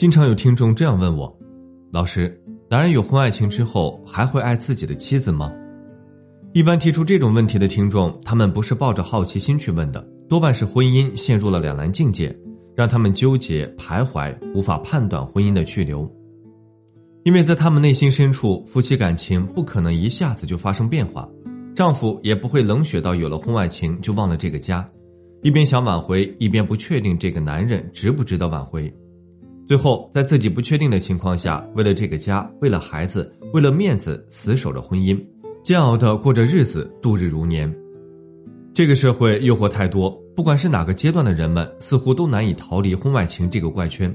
经常有听众这样问我：“老师，男人有婚外情之后还会爱自己的妻子吗？”一般提出这种问题的听众，他们不是抱着好奇心去问的，多半是婚姻陷入了两难境界，让他们纠结徘徊，无法判断婚姻的去留。因为在他们内心深处，夫妻感情不可能一下子就发生变化，丈夫也不会冷血到有了婚外情就忘了这个家，一边想挽回，一边不确定这个男人值不值得挽回。最后，在自己不确定的情况下，为了这个家，为了孩子，为了面子，死守着婚姻，煎熬的过着日子，度日如年。这个社会诱惑太多，不管是哪个阶段的人们，似乎都难以逃离婚外情这个怪圈。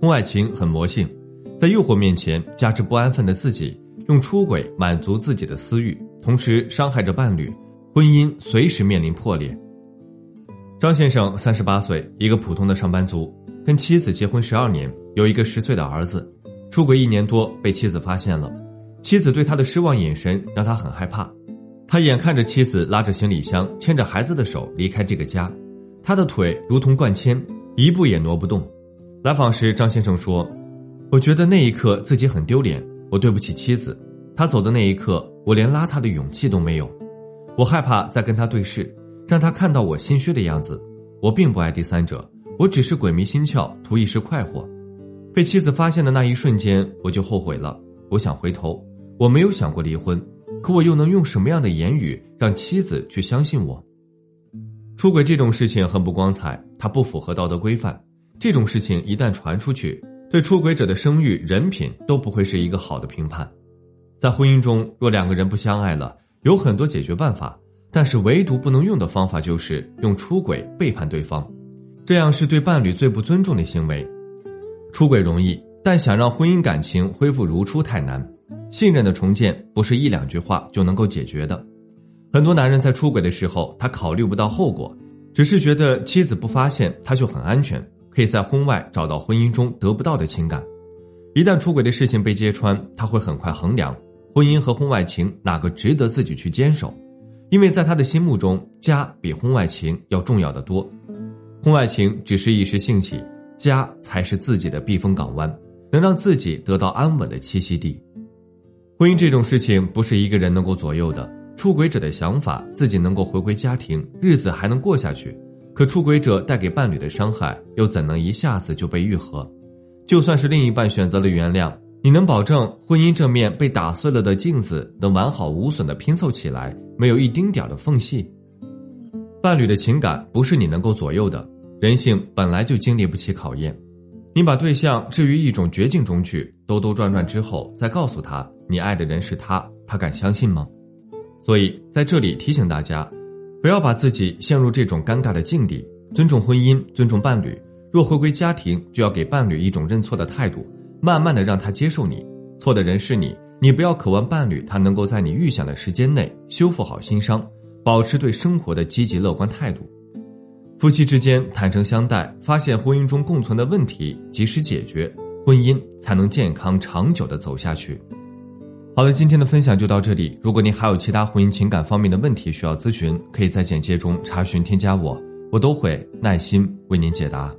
婚外情很魔性，在诱惑面前，加之不安分的自己用出轨满足自己的私欲，同时伤害着伴侣，婚姻随时面临破裂。张先生三十八岁，一个普通的上班族。跟妻子结婚十二年，有一个十岁的儿子，出轨一年多被妻子发现了，妻子对他的失望眼神让他很害怕，他眼看着妻子拉着行李箱，牵着孩子的手离开这个家，他的腿如同灌铅，一步也挪不动。来访时，张先生说：“我觉得那一刻自己很丢脸，我对不起妻子。他走的那一刻，我连拉他的勇气都没有，我害怕再跟他对视，让他看到我心虚的样子。我并不爱第三者。”我只是鬼迷心窍，图一时快活。被妻子发现的那一瞬间，我就后悔了。我想回头，我没有想过离婚，可我又能用什么样的言语让妻子去相信我？出轨这种事情很不光彩，它不符合道德规范。这种事情一旦传出去，对出轨者的声誉、人品都不会是一个好的评判。在婚姻中，若两个人不相爱了，有很多解决办法，但是唯独不能用的方法就是用出轨背叛对方。这样是对伴侣最不尊重的行为。出轨容易，但想让婚姻感情恢复如初太难。信任的重建不是一两句话就能够解决的。很多男人在出轨的时候，他考虑不到后果，只是觉得妻子不发现他就很安全，可以在婚外找到婚姻中得不到的情感。一旦出轨的事情被揭穿，他会很快衡量婚姻和婚外情哪个值得自己去坚守，因为在他的心目中，家比婚外情要重要的多。婚外情只是一时兴起，家才是自己的避风港湾，能让自己得到安稳的栖息地。婚姻这种事情不是一个人能够左右的。出轨者的想法，自己能够回归家庭，日子还能过下去；可出轨者带给伴侣的伤害，又怎能一下子就被愈合？就算是另一半选择了原谅，你能保证婚姻这面被打碎了的镜子能完好无损的拼凑起来，没有一丁点的缝隙？伴侣的情感不是你能够左右的。人性本来就经历不起考验，你把对象置于一种绝境中去，兜兜转转之后，再告诉他你爱的人是他，他敢相信吗？所以在这里提醒大家，不要把自己陷入这种尴尬的境地。尊重婚姻，尊重伴侣。若回归家庭，就要给伴侣一种认错的态度，慢慢的让他接受你。错的人是你，你不要渴望伴侣他能够在你预想的时间内修复好心伤，保持对生活的积极乐观态度。夫妻之间坦诚相待，发现婚姻中共存的问题，及时解决，婚姻才能健康长久的走下去。好了，今天的分享就到这里。如果您还有其他婚姻情感方面的问题需要咨询，可以在简介中查询添加我，我都会耐心为您解答。